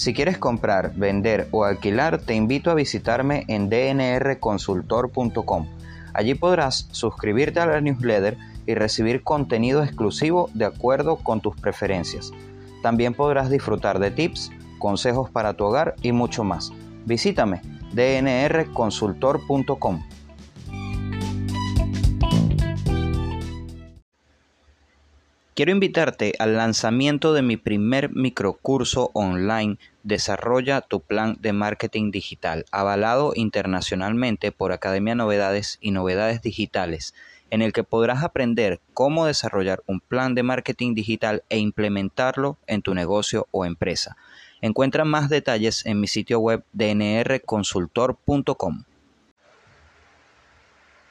Si quieres comprar, vender o alquilar, te invito a visitarme en dnrconsultor.com. Allí podrás suscribirte a la newsletter y recibir contenido exclusivo de acuerdo con tus preferencias. También podrás disfrutar de tips, consejos para tu hogar y mucho más. Visítame dnrconsultor.com. Quiero invitarte al lanzamiento de mi primer microcurso online Desarrolla tu plan de marketing digital, avalado internacionalmente por Academia Novedades y Novedades Digitales, en el que podrás aprender cómo desarrollar un plan de marketing digital e implementarlo en tu negocio o empresa. Encuentra más detalles en mi sitio web dnrconsultor.com.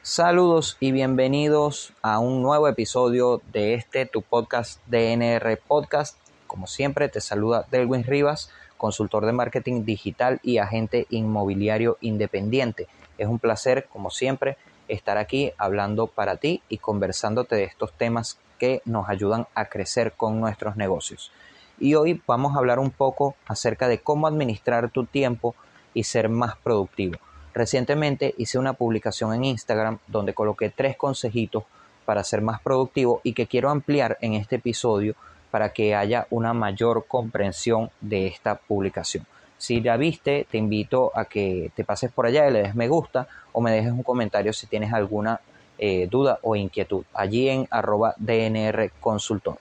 Saludos y bienvenidos a un nuevo episodio de este tu podcast DNR Podcast. Como siempre te saluda Delwin Rivas, consultor de marketing digital y agente inmobiliario independiente. Es un placer, como siempre, estar aquí hablando para ti y conversándote de estos temas que nos ayudan a crecer con nuestros negocios. Y hoy vamos a hablar un poco acerca de cómo administrar tu tiempo y ser más productivo. Recientemente hice una publicación en Instagram donde coloqué tres consejitos para ser más productivo y que quiero ampliar en este episodio para que haya una mayor comprensión de esta publicación. Si la viste, te invito a que te pases por allá y le des me gusta o me dejes un comentario si tienes alguna eh, duda o inquietud allí en arroba DNR Consultor.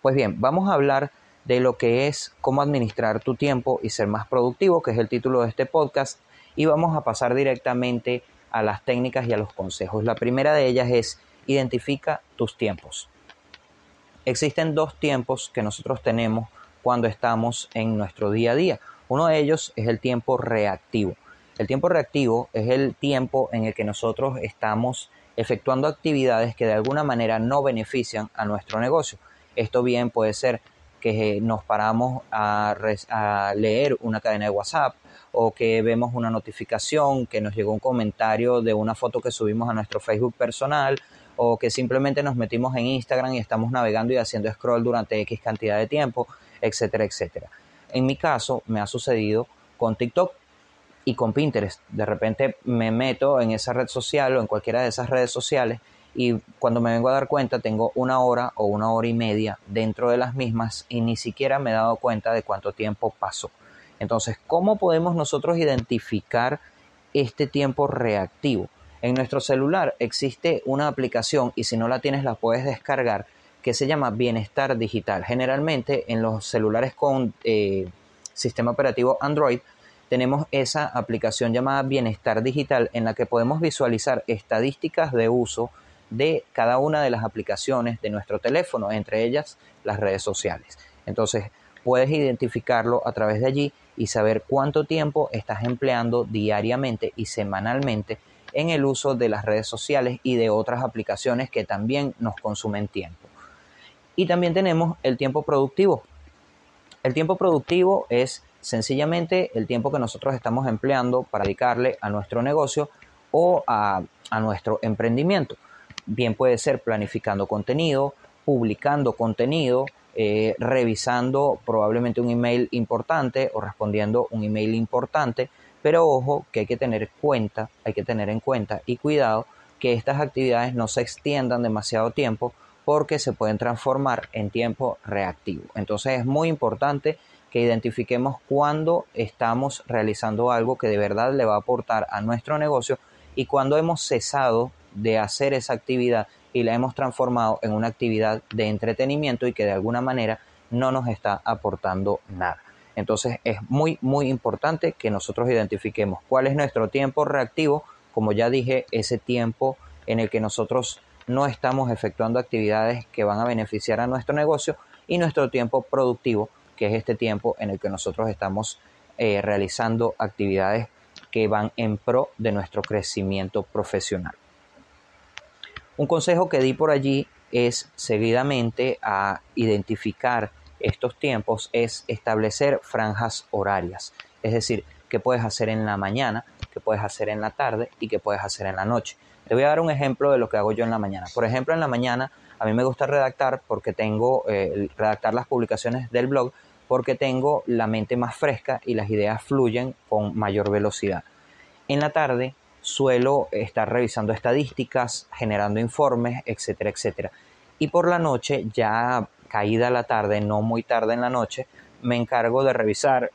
Pues bien, vamos a hablar de lo que es cómo administrar tu tiempo y ser más productivo, que es el título de este podcast y vamos a pasar directamente a las técnicas y a los consejos. La primera de ellas es identifica tus tiempos. Existen dos tiempos que nosotros tenemos cuando estamos en nuestro día a día. Uno de ellos es el tiempo reactivo. El tiempo reactivo es el tiempo en el que nosotros estamos efectuando actividades que de alguna manera no benefician a nuestro negocio. Esto bien puede ser que nos paramos a, a leer una cadena de WhatsApp, o que vemos una notificación, que nos llegó un comentario de una foto que subimos a nuestro Facebook personal o que simplemente nos metimos en Instagram y estamos navegando y haciendo scroll durante X cantidad de tiempo, etcétera, etcétera. En mi caso me ha sucedido con TikTok y con Pinterest. De repente me meto en esa red social o en cualquiera de esas redes sociales y cuando me vengo a dar cuenta tengo una hora o una hora y media dentro de las mismas y ni siquiera me he dado cuenta de cuánto tiempo pasó. Entonces, ¿cómo podemos nosotros identificar este tiempo reactivo? En nuestro celular existe una aplicación y si no la tienes la puedes descargar que se llama Bienestar Digital. Generalmente en los celulares con eh, sistema operativo Android tenemos esa aplicación llamada Bienestar Digital en la que podemos visualizar estadísticas de uso de cada una de las aplicaciones de nuestro teléfono, entre ellas las redes sociales. Entonces, puedes identificarlo a través de allí y saber cuánto tiempo estás empleando diariamente y semanalmente en el uso de las redes sociales y de otras aplicaciones que también nos consumen tiempo. Y también tenemos el tiempo productivo. El tiempo productivo es sencillamente el tiempo que nosotros estamos empleando para dedicarle a nuestro negocio o a, a nuestro emprendimiento. Bien puede ser planificando contenido, publicando contenido, eh, revisando probablemente un email importante o respondiendo un email importante, pero ojo que hay que tener cuenta, hay que tener en cuenta y cuidado que estas actividades no se extiendan demasiado tiempo porque se pueden transformar en tiempo reactivo. Entonces es muy importante que identifiquemos cuándo estamos realizando algo que de verdad le va a aportar a nuestro negocio y cuando hemos cesado de hacer esa actividad y la hemos transformado en una actividad de entretenimiento y que de alguna manera no nos está aportando nada. Entonces es muy, muy importante que nosotros identifiquemos cuál es nuestro tiempo reactivo, como ya dije, ese tiempo en el que nosotros no estamos efectuando actividades que van a beneficiar a nuestro negocio y nuestro tiempo productivo, que es este tiempo en el que nosotros estamos eh, realizando actividades que van en pro de nuestro crecimiento profesional. Un consejo que di por allí es seguidamente a identificar estos tiempos es establecer franjas horarias, es decir, qué puedes hacer en la mañana, qué puedes hacer en la tarde y qué puedes hacer en la noche. Te voy a dar un ejemplo de lo que hago yo en la mañana. Por ejemplo, en la mañana a mí me gusta redactar porque tengo eh, redactar las publicaciones del blog porque tengo la mente más fresca y las ideas fluyen con mayor velocidad. En la tarde suelo estar revisando estadísticas, generando informes, etcétera, etcétera. Y por la noche, ya caída la tarde, no muy tarde en la noche, me encargo de revisar,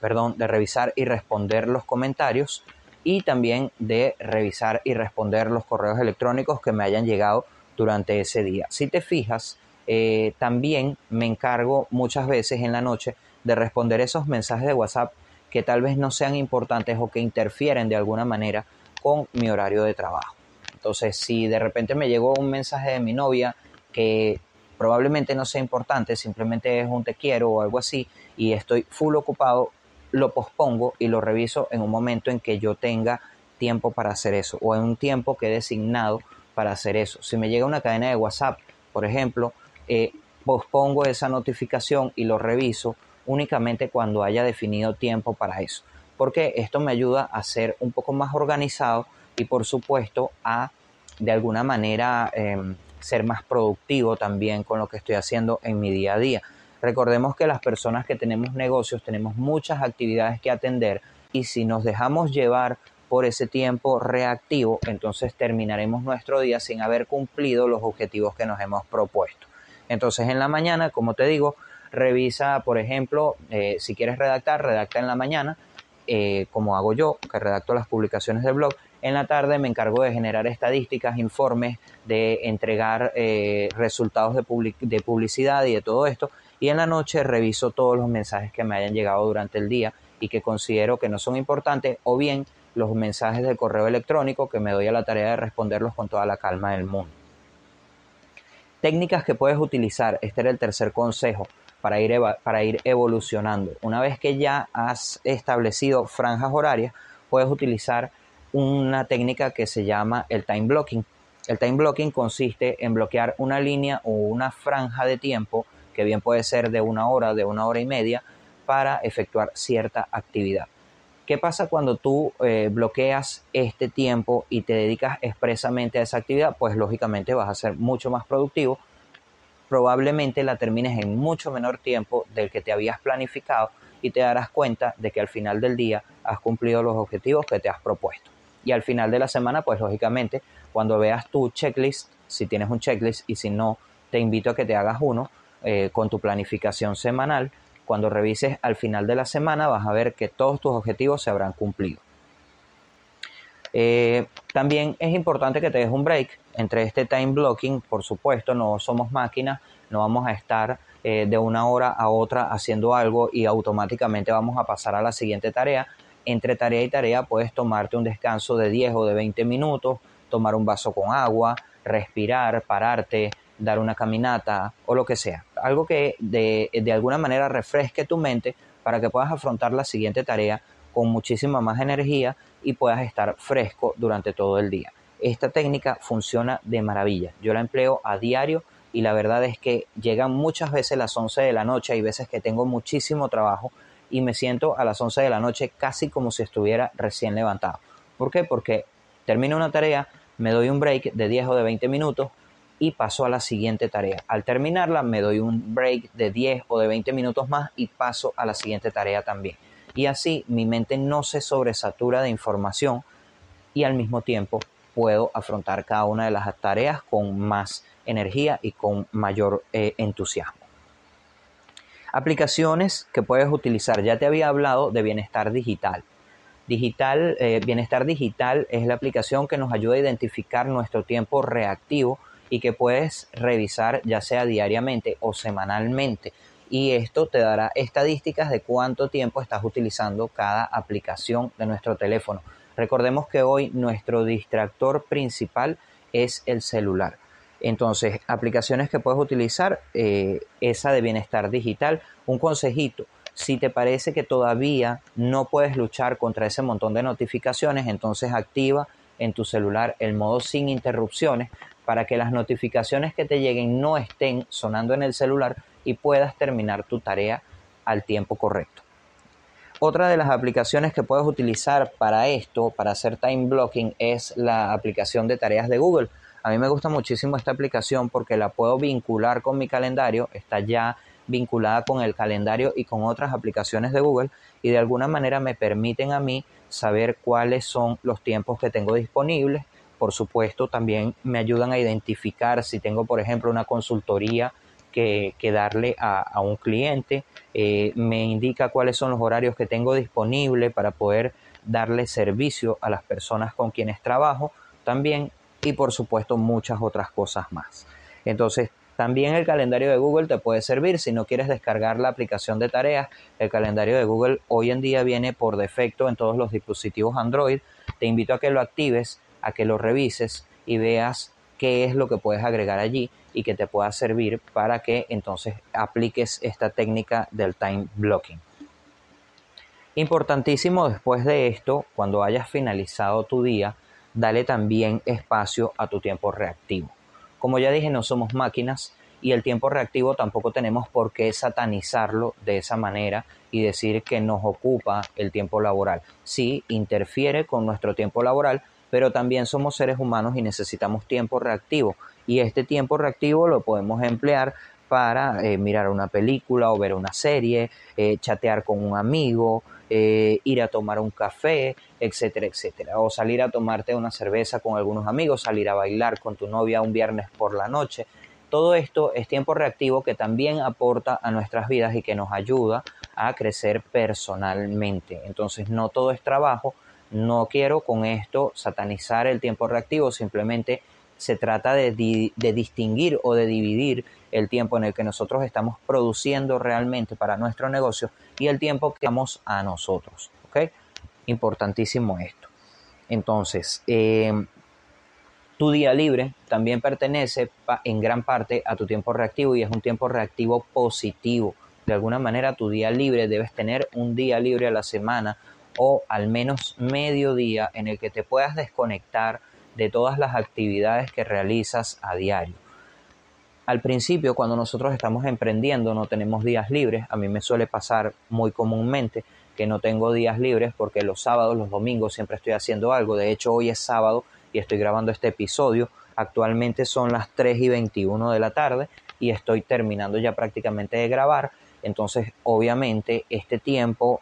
perdón, de revisar y responder los comentarios y también de revisar y responder los correos electrónicos que me hayan llegado durante ese día. Si te fijas, eh, también me encargo muchas veces en la noche de responder esos mensajes de WhatsApp que tal vez no sean importantes o que interfieren de alguna manera con mi horario de trabajo. Entonces, si de repente me llegó un mensaje de mi novia que probablemente no sea importante, simplemente es un te quiero o algo así, y estoy full ocupado, lo pospongo y lo reviso en un momento en que yo tenga tiempo para hacer eso o en un tiempo que he designado para hacer eso. Si me llega una cadena de WhatsApp, por ejemplo, eh, pospongo esa notificación y lo reviso únicamente cuando haya definido tiempo para eso. Porque esto me ayuda a ser un poco más organizado y por supuesto a de alguna manera em, ser más productivo también con lo que estoy haciendo en mi día a día. Recordemos que las personas que tenemos negocios tenemos muchas actividades que atender y si nos dejamos llevar por ese tiempo reactivo, entonces terminaremos nuestro día sin haber cumplido los objetivos que nos hemos propuesto. Entonces en la mañana, como te digo, revisa, por ejemplo, eh, si quieres redactar, redacta en la mañana, eh, como hago yo, que redacto las publicaciones del blog. En la tarde me encargo de generar estadísticas, informes, de entregar eh, resultados de, de publicidad y de todo esto y en la noche reviso todos los mensajes que me hayan llegado durante el día y que considero que no son importantes o bien los mensajes de correo electrónico que me doy a la tarea de responderlos con toda la calma del mundo. Técnicas que puedes utilizar, este era el tercer consejo para ir, para ir evolucionando. Una vez que ya has establecido franjas horarias, puedes utilizar una técnica que se llama el time blocking. El time blocking consiste en bloquear una línea o una franja de tiempo que bien puede ser de una hora, de una hora y media, para efectuar cierta actividad. ¿Qué pasa cuando tú eh, bloqueas este tiempo y te dedicas expresamente a esa actividad? Pues lógicamente vas a ser mucho más productivo. Probablemente la termines en mucho menor tiempo del que te habías planificado y te darás cuenta de que al final del día has cumplido los objetivos que te has propuesto. Y al final de la semana, pues lógicamente, cuando veas tu checklist, si tienes un checklist y si no, te invito a que te hagas uno, eh, con tu planificación semanal. Cuando revises al final de la semana vas a ver que todos tus objetivos se habrán cumplido. Eh, también es importante que te des un break entre este time blocking, por supuesto, no somos máquinas, no vamos a estar eh, de una hora a otra haciendo algo y automáticamente vamos a pasar a la siguiente tarea. Entre tarea y tarea puedes tomarte un descanso de 10 o de 20 minutos, tomar un vaso con agua, respirar, pararte, dar una caminata o lo que sea. Algo que de, de, alguna manera refresque tu mente para que puedas afrontar la siguiente tarea con muchísima más energía y puedas estar fresco durante todo el día. Esta técnica funciona de maravilla. Yo la empleo a diario y la verdad es que llegan muchas veces las 11 de la noche, hay veces que tengo muchísimo trabajo y me siento a las 11 de la noche casi como si estuviera recién levantado. ¿Por qué? Porque termino una tarea, me doy un break de 10 o de 20 minutos, y paso a la siguiente tarea. Al terminarla me doy un break de 10 o de 20 minutos más y paso a la siguiente tarea también. Y así mi mente no se sobresatura de información y al mismo tiempo puedo afrontar cada una de las tareas con más energía y con mayor eh, entusiasmo. Aplicaciones que puedes utilizar. Ya te había hablado de bienestar digital. Digital, eh, bienestar digital es la aplicación que nos ayuda a identificar nuestro tiempo reactivo y que puedes revisar ya sea diariamente o semanalmente. Y esto te dará estadísticas de cuánto tiempo estás utilizando cada aplicación de nuestro teléfono. Recordemos que hoy nuestro distractor principal es el celular. Entonces, aplicaciones que puedes utilizar, eh, esa de bienestar digital. Un consejito, si te parece que todavía no puedes luchar contra ese montón de notificaciones, entonces activa en tu celular el modo sin interrupciones para que las notificaciones que te lleguen no estén sonando en el celular y puedas terminar tu tarea al tiempo correcto. Otra de las aplicaciones que puedes utilizar para esto, para hacer time blocking, es la aplicación de tareas de Google. A mí me gusta muchísimo esta aplicación porque la puedo vincular con mi calendario, está ya vinculada con el calendario y con otras aplicaciones de Google y de alguna manera me permiten a mí saber cuáles son los tiempos que tengo disponibles. Por supuesto, también me ayudan a identificar si tengo, por ejemplo, una consultoría que, darle a, un cliente. Eh, me indica cuáles son los horarios que tengo disponibles para poder darle servicio a las personas con quienes trabajo también y por supuesto muchas otras cosas más. Entonces, también el calendario de Google te puede servir si no quieres descargar la aplicación de tareas. El calendario de Google hoy en día viene por defecto en todos los dispositivos Android. Te invito a que lo actives, a que lo revises y veas qué es lo que puedes agregar allí y que te pueda servir para que entonces apliques esta técnica del time blocking. Importantísimo después de esto, cuando hayas finalizado tu día, dale también espacio a tu tiempo reactivo. Como ya dije, no somos máquinas y el tiempo reactivo tampoco tenemos por qué satanizarlo de esa manera y decir que nos ocupa el tiempo laboral. Sí, interfiere con nuestro tiempo laboral, pero también somos seres humanos y necesitamos tiempo reactivo. Y este tiempo reactivo lo podemos emplear para eh, mirar una película o ver una serie, eh, chatear con un amigo, eh, ir a tomar un café, etcétera, etcétera. O salir a tomarte una cerveza con algunos amigos, salir a bailar con tu novia un viernes por la noche. Todo esto es tiempo reactivo que también aporta a nuestras vidas y que nos ayuda a crecer personalmente. Entonces no todo es trabajo. No quiero con esto satanizar el tiempo reactivo, simplemente se trata de, distinguir o de dividir el tiempo en el que nosotros estamos produciendo realmente para nuestro negocio y el tiempo que damos a nosotros. ¿ok? Importantísimo esto. Entonces, em, tu día libre también pertenece en gran parte a tu tiempo reactivo y es un tiempo reactivo positivo. De alguna manera, tu día libre debes tener un día libre a la semana o al menos medio día en el que te puedas desconectar de todas las actividades que realizas a diario. Al principio, cuando nosotros estamos emprendiendo, no tenemos días libres. A mí me suele pasar muy comúnmente que no tengo días libres porque los sábados, los domingos siempre estoy haciendo algo. De hecho, hoy es sábado y estoy grabando este episodio. Actualmente son las 3 y 21 de la tarde y estoy terminando ya prácticamente de grabar. Entonces, obviamente, este tiempo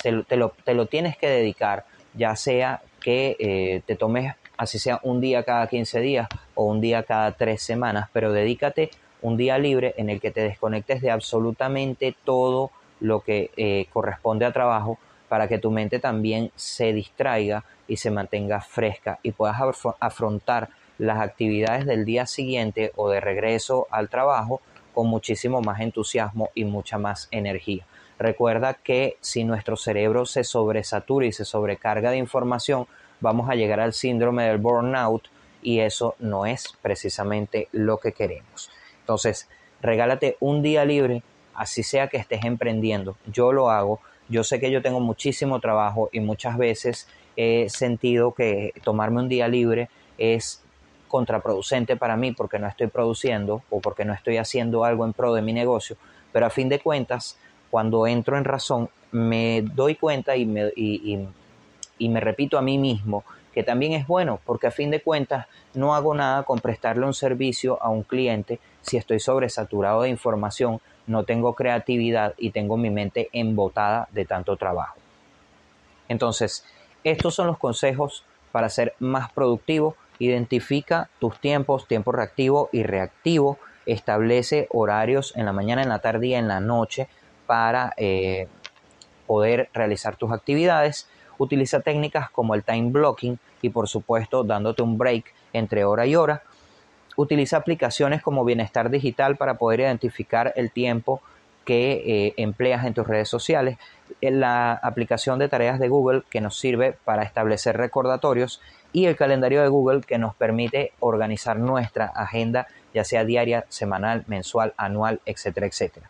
te, lo, tienes que dedicar, ya sea que eh, te tomes así sea un día cada 15 días o un día cada tres semanas, pero dedícate un día libre en el que te desconectes de absolutamente todo lo que eh, corresponde a trabajo para que tu mente también se distraiga y se mantenga fresca y puedas afrontar las actividades del día siguiente o de regreso al trabajo con muchísimo más entusiasmo y mucha más energía. Recuerda que si nuestro cerebro se sobresatura y se sobrecarga de información, vamos a llegar al síndrome del burnout y eso no es precisamente lo que queremos. Entonces, regálate un día libre, así sea que estés emprendiendo. Yo lo hago. Yo sé que yo tengo muchísimo trabajo y muchas veces he sentido que tomarme un día libre es contraproducente para mí porque no estoy produciendo o porque no estoy haciendo algo en pro de mi negocio. Pero a fin de cuentas, cuando entro en razón, me doy cuenta y me, repito a mí mismo que también es bueno porque a fin de cuentas no hago nada con prestarle un servicio a un cliente si estoy sobresaturado de información, no tengo creatividad y tengo mi mente embotada de tanto trabajo. Entonces, estos son los consejos para ser más productivo. Identifica tus tiempos, tiempo reactivo y reactivo. Establece horarios en la mañana, en la tarde y en la noche para eh, poder realizar tus actividades. Utiliza técnicas como el time blocking y por supuesto dándote un break entre hora y hora. Utiliza aplicaciones como Bienestar Digital para poder identificar el tiempo que eh, empleas en tus redes sociales. La aplicación de tareas de Google que nos sirve para establecer recordatorios y el calendario de Google que nos permite organizar nuestra agenda ya sea diaria, semanal, mensual, anual, etcétera, etcétera.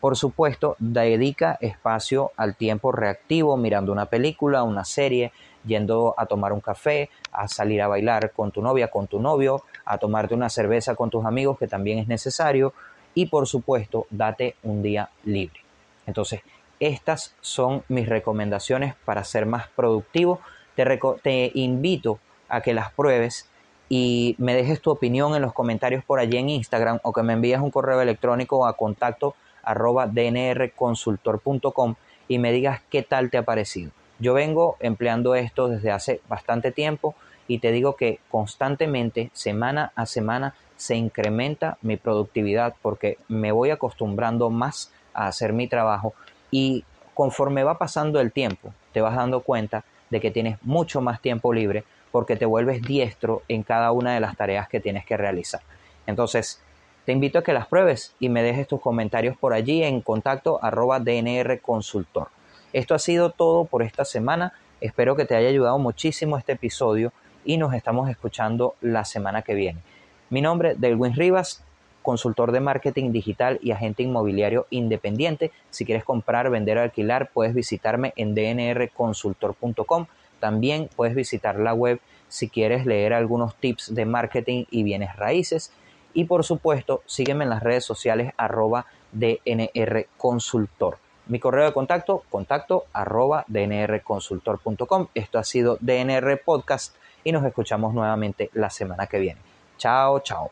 Por supuesto, dedica espacio al tiempo reactivo, mirando una película, una serie, yendo a tomar un café, a salir a bailar con tu novia, con tu novio, a tomarte una cerveza con tus amigos, que también es necesario, y por supuesto, date un día libre. Entonces, estas son mis recomendaciones para ser más productivo. Te, te invito a que las pruebes y me dejes tu opinión en los comentarios por allí en Instagram o que me envíes un correo electrónico a contacto arroba dnrconsultor.com y me digas qué tal te ha parecido. Yo vengo empleando esto desde hace bastante tiempo y te digo que constantemente, semana a semana, se incrementa mi productividad porque me voy acostumbrando más a hacer mi trabajo y conforme va pasando el tiempo, te vas dando cuenta de que tienes mucho más tiempo libre porque te vuelves diestro en cada una de las tareas que tienes que realizar. Entonces, te invito a que las pruebes y me dejes tus comentarios por allí en contacto arroba DNR Consultor. Esto ha sido todo por esta semana. Espero que te haya ayudado muchísimo este episodio y nos estamos escuchando la semana que viene. Mi nombre es Delwin Rivas, consultor de marketing digital y agente inmobiliario independiente. Si quieres comprar, vender o alquilar, puedes visitarme en dnrconsultor.com. También puedes visitar la web si quieres leer algunos tips de marketing y bienes raíces. Y por supuesto, sígueme en las redes sociales arroba dnrconsultor. Mi correo de contacto, contacto arroba dnrconsultor.com. Esto ha sido DNR Podcast y nos escuchamos nuevamente la semana que viene. Chao, chao.